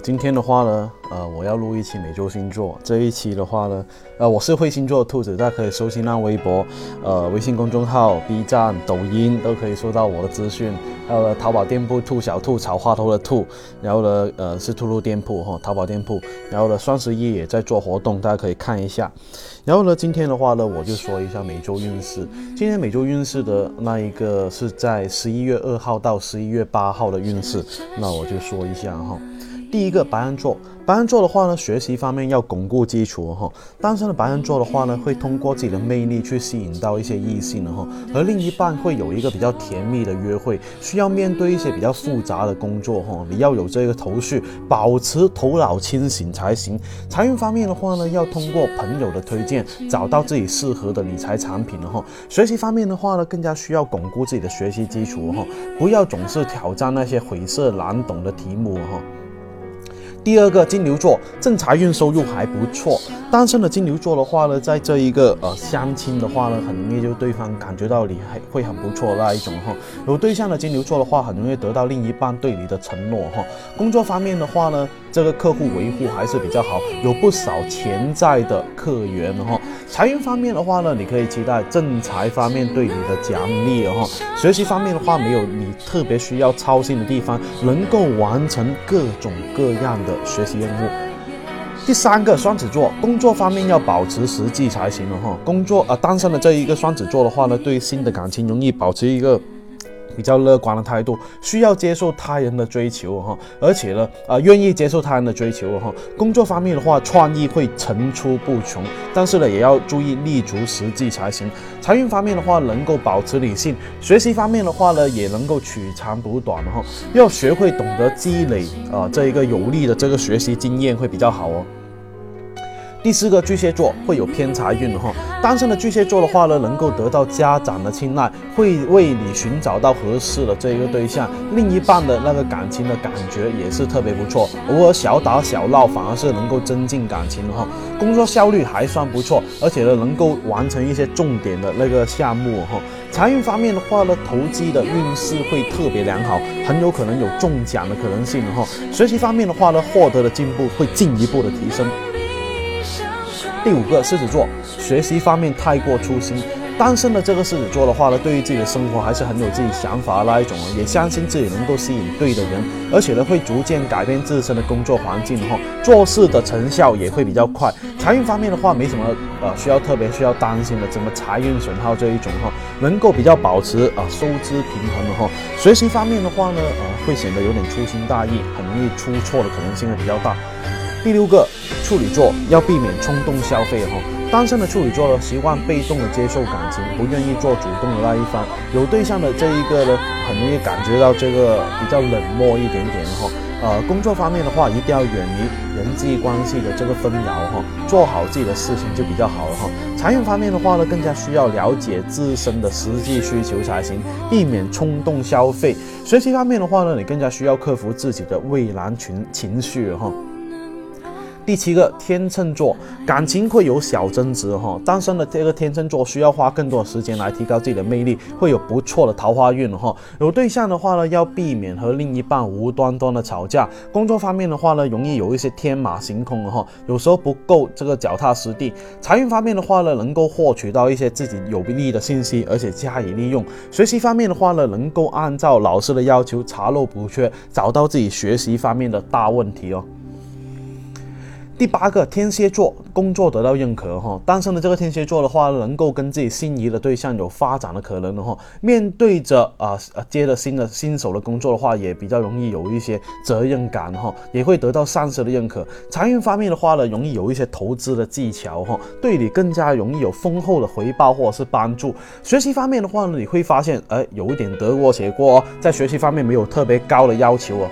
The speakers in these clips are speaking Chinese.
今天的话呢，呃，我要录一期每周星座。这一期的话呢，呃，我是会星座的兔子，大家可以搜新浪微博、呃，微信公众号、B 站、抖音都可以收到我的资讯。还有呢，淘宝店铺兔小兔草花头的兔，然后呢，呃，是兔兔店铺哈，淘宝店铺。然后呢，双十一也在做活动，大家可以看一下。然后呢，今天的话呢，我就说一下每周运势。今天每周运势的那一个是在十一月二号到十一月八号的运势，那我就说一下哈。第一个白羊座，白羊座的话呢，学习方面要巩固基础哈。单身的白羊座的话呢，会通过自己的魅力去吸引到一些异性的哈，和另一半会有一个比较甜蜜的约会。需要面对一些比较复杂的工作哈，你要有这个头绪，保持头脑清醒才行。财运方面的话呢，要通过朋友的推荐，找到自己适合的理财产品哈。学习方面的话呢，更加需要巩固自己的学习基础哈，不要总是挑战那些晦涩难懂的题目哈。第二个金牛座正财运收入还不错，单身的金牛座的话呢，在这一个呃相亲的话呢，很容易就对方感觉到你还会很不错那一种哈。有对象的金牛座的话，很容易得到另一半对你的承诺哈。工作方面的话呢，这个客户维护还是比较好，有不少潜在的客源哈。财运方面的话呢，你可以期待正财方面对你的奖励哦。学习方面的话，没有你特别需要操心的地方，能够完成各种各样的。学习任务。第三个双子座，工作方面要保持实际才行了哈。工作啊，单身的这一个双子座的话呢，对新的感情容易保持一个。比较乐观的态度，需要接受他人的追求哈，而且呢，啊，愿意接受他人的追求哈。工作方面的话，创意会层出不穷，但是呢，也要注意立足实际才行。财运方面的话，能够保持理性；学习方面的话呢，也能够取长补短哈，要学会懂得积累啊，这一个有利的这个学习经验会比较好哦。第四个巨蟹座会有偏财运哈，单身的巨蟹座的话呢，能够得到家长的青睐，会为你寻找到合适的这一个对象，另一半的那个感情的感觉也是特别不错，偶尔小打小闹反而是能够增进感情哈。工作效率还算不错，而且呢能够完成一些重点的那个项目哈。财运方面的话呢，投机的运势会特别良好，很有可能有中奖的可能性哈。学习方面的话呢，获得的进步会进一步的提升。第五个狮子座，学习方面太过粗心。单身的这个狮子座的话呢，对于自己的生活还是很有自己想法的那一种，也相信自己能够吸引对的人，而且呢会逐渐改变自身的工作环境哈，做事的成效也会比较快。财运方面的话，没什么呃需要特别需要担心的，怎么财运损耗这一种哈，能够比较保持啊收支平衡的哈。学习方面的话呢，呃会显得有点粗心大意，很容易出错的可能性会比较大。第六个处女座要避免冲动消费哈，单身的处女座呢习惯被动的接受感情，不愿意做主动的那一方。有对象的这一个呢，很容易感觉到这个比较冷漠一点点哈。呃，工作方面的话，一定要远离人际关系的这个纷扰哈，做好自己的事情就比较好了哈。财运方面的话呢，更加需要了解自身的实际需求才行，避免冲动消费。学习方面的话呢，你更加需要克服自己的畏难情情绪哈。第七个天秤座，感情会有小争执哈。单身的这个天秤座需要花更多时间来提高自己的魅力，会有不错的桃花运哈。有对象的话呢，要避免和另一半无端端的吵架。工作方面的话呢，容易有一些天马行空哈，有时候不够这个脚踏实地。财运方面的话呢，能够获取到一些自己有利的信息，而且加以利用。学习方面的话呢，能够按照老师的要求查漏补缺，找到自己学习方面的大问题哦。第八个天蝎座工作得到认可哈，单身的这个天蝎座的话，能够跟自己心仪的对象有发展的可能的哈。面对着啊啊接着新的新手的工作的话，也比较容易有一些责任感哈，也会得到上司的认可。财运方面的话呢，容易有一些投资的技巧哈，对你更加容易有丰厚的回报或者是帮助。学习方面的话呢，你会发现哎，有一点得过且过哦，在学习方面没有特别高的要求哦。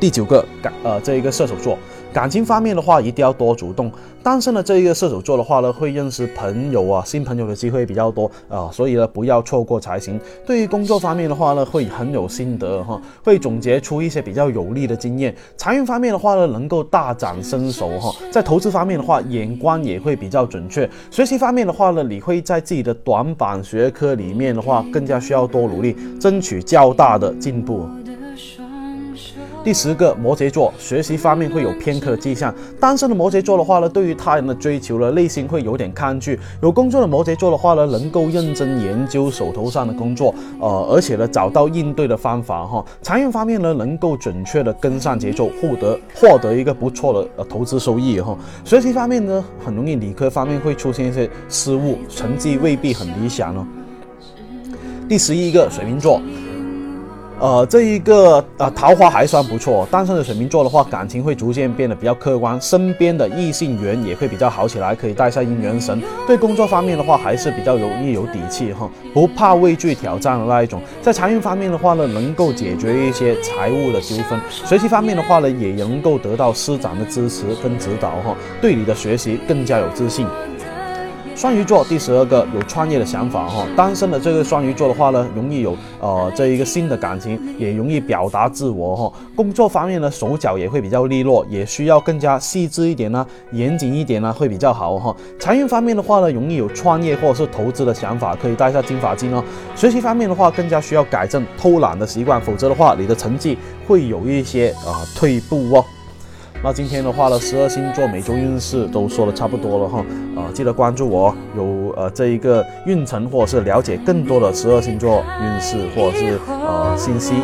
第九个感呃这一个射手座。感情方面的话，一定要多主动。单身的这一个射手座的话呢，会认识朋友啊，新朋友的机会比较多啊，所以呢，不要错过才行。对于工作方面的话呢，会很有心得哈，会总结出一些比较有利的经验。财运方面的话呢，能够大展身手哈。在投资方面的话，眼光也会比较准确。学习方面的话呢，你会在自己的短板学科里面的话，更加需要多努力，争取较大的进步。第十个摩羯座，学习方面会有偏科的迹象。单身的摩羯座的话呢，对于他人的追求呢，内心会有点抗拒。有工作的摩羯座的话呢，能够认真研究手头上的工作，呃，而且呢，找到应对的方法哈。财运方面呢，能够准确的跟上节奏，获得获得一个不错的呃投资收益哈。学习方面呢，很容易理科方面会出现一些失误，成绩未必很理想哦。第十一个水瓶座。呃，这一个呃桃花还算不错，单身的水瓶座的话，感情会逐渐变得比较客观，身边的异性缘也会比较好起来，可以带下姻缘神。对工作方面的话，还是比较容易有底气哈，不怕畏惧挑战的那一种。在财运方面的话呢，能够解决一些财务的纠纷。学习方面的话呢，也能够得到师长的支持跟指导哈，对你的学习更加有自信。双鱼座第十二个有创业的想法哈，单身的这个双鱼座的话呢，容易有呃这一个新的感情，也容易表达自我哈。工作方面呢，手脚也会比较利落，也需要更加细致一点呢，严谨一点呢，会比较好哈。财运方面的话呢，容易有创业或者是投资的想法，可以带一下金发金哦。学习方面的话，更加需要改正偷懒的习惯，否则的话，你的成绩会有一些啊退步哦。那今天的话呢，十二星座每周运势都说的差不多了哈，呃，记得关注我，有呃这一个运程或者是了解更多的十二星座运势或者是呃信息。